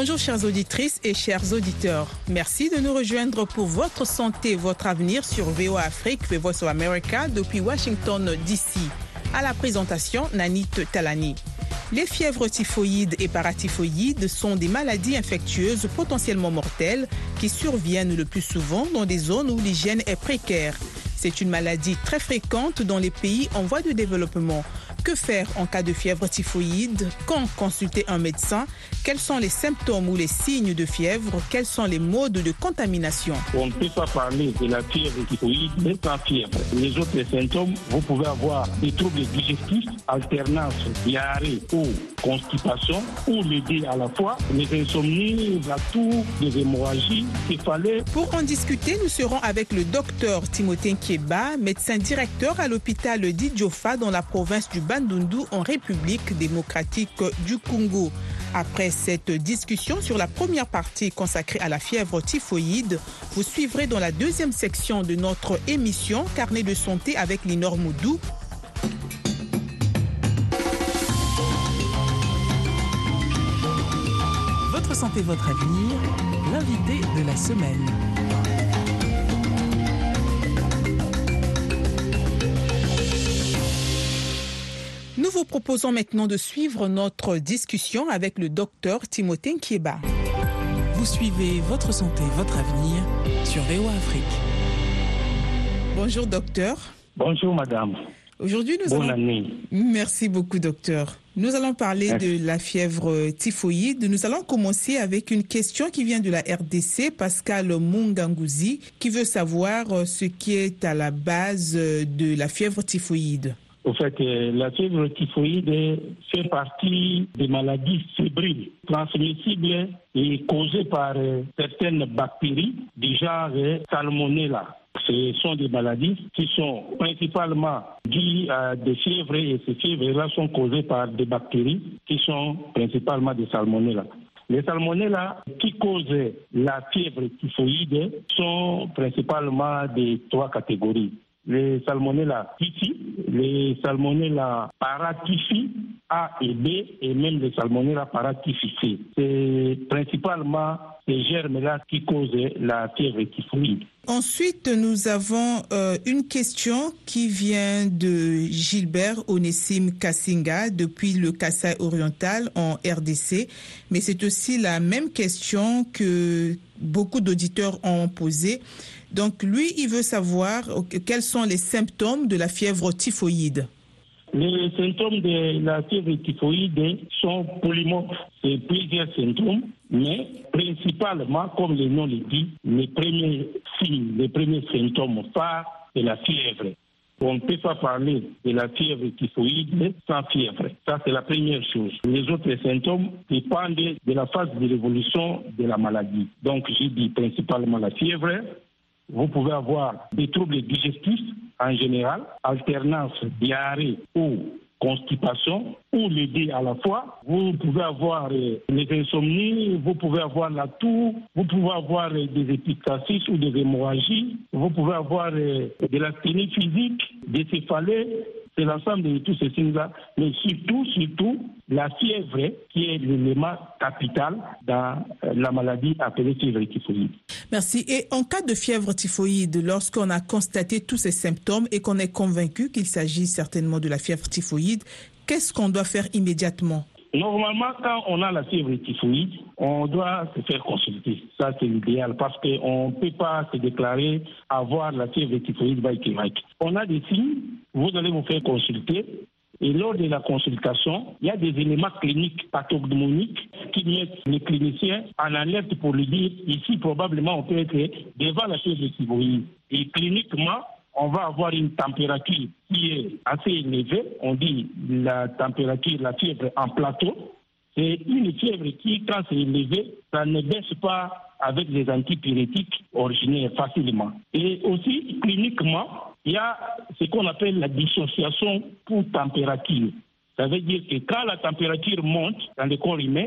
Bonjour chères auditrices et chers auditeurs. Merci de nous rejoindre pour votre santé, votre avenir sur VOA Afrique, America depuis Washington DC. À la présentation, Nanit Talani. Les fièvres typhoïdes et paratyphoïdes sont des maladies infectieuses potentiellement mortelles qui surviennent le plus souvent dans des zones où l'hygiène est précaire. C'est une maladie très fréquente dans les pays en voie de développement. Que faire en cas de fièvre typhoïde? Quand consulter un médecin? Quels sont les symptômes ou les signes de fièvre? Quels sont les modes de contamination? On ne peut pas parler de la fièvre typhoïde sans fièvre. Les autres symptômes, vous pouvez avoir des troubles digestifs, alternance diarrhée ou constipation, ou les deux à la fois, les insomnies, la toux, des hémorragies, céphalées. Pour en discuter, nous serons avec le docteur Timothée Kieba, médecin directeur à l'hôpital d'Idjofa dans la province du En République démocratique du Congo. Après cette discussion sur la première partie consacrée à la fièvre typhoïde, vous suivrez dans la deuxième section de notre émission Carnet de santé avec Linor Moudou. Votre santé, votre avenir, l'invité de la semaine. Vous proposons maintenant de suivre notre discussion avec le docteur Timothée Kieba. Vous suivez votre santé, votre avenir sur VOA Afrique. Bonjour docteur. Bonjour madame. Aujourd'hui, nous Bonne allons... année. Merci beaucoup docteur. Nous allons parler Merci. de la fièvre typhoïde. Nous allons commencer avec une question qui vient de la RDC, Pascal Mungangouzi, qui veut savoir euh, ce qui est à la base euh, de la fièvre typhoïde. Au fait, euh, la fièvre typhoïde fait partie des maladies fébriles transmissibles et causées par euh, certaines bactéries du genre euh, Salmonella. Ce sont des maladies qui sont principalement dues à des fièvres et ces fièvres-là sont causées par des bactéries qui sont principalement des Salmonella. Les salmonella qui causent la fièvre typhoïde sont principalement de trois catégories les salmonella typhi, les salmonella paratyphi A et B et même les salmonella paratyphi C. C'est principalement ces germes-là qui causent la fièvre typhoïde. Ensuite, nous avons euh, une question qui vient de Gilbert Onessim Kassinga depuis le Kassai oriental en RDC. Mais c'est aussi la même question que beaucoup d'auditeurs ont posée. Donc lui, il veut savoir quels sont les symptômes de la fièvre typhoïde? Les symptômes de la fièvre typhoïde sont polymorphes. C'est plusieurs symptômes, mais principalement, comme le nom le dit, les premiers signes, les premiers symptômes phares de la fièvre. On ne peut pas parler de la fièvre typhoïde sans fièvre. Ça, c'est la première chose. Les autres symptômes dépendent de la phase de l'évolution de la maladie. Donc, j'ai dit principalement la fièvre, vous pouvez avoir des troubles digestifs en général, alternance diarrhée ou constipation, ou les deux à la fois. Vous pouvez avoir euh, les insomnies, vous pouvez avoir la toux, vous pouvez avoir euh, des épistaxis ou des hémorragies, vous pouvez avoir euh, de l'asthénie physique, des céphalées, c'est l'ensemble de tous ces signes-là, mais surtout, surtout, la fièvre qui est l'élément capital dans euh, la maladie appelée fièvre typhoïde. Merci. Et en cas de fièvre typhoïde, lorsqu'on a constaté tous ces symptômes et qu'on est convaincu qu'il s'agit certainement de la fièvre typhoïde, qu'est-ce qu'on doit faire immédiatement? Normalement, quand on a la fièvre typhoïde, on doit se faire consulter. Ça, c'est l'idéal parce qu'on ne peut pas se déclarer avoir la fièvre typhoïde by Québec. On a des signes, vous allez vous faire consulter. Et lors de la consultation, il y a des éléments cliniques pathognomoniques qui mettent les cliniciens en alerte pour lui dire ici, probablement, on peut être devant la fièvre typhoïde. Et cliniquement, on va avoir une température qui est assez élevée. On dit la température, la fièvre en plateau. C'est une fièvre qui, quand c'est élevé, ça ne baisse pas avec les antipyrétiques originaires facilement. Et aussi, cliniquement, il y a ce qu'on appelle la dissociation pour température. Ça veut dire que quand la température monte dans le corps humain,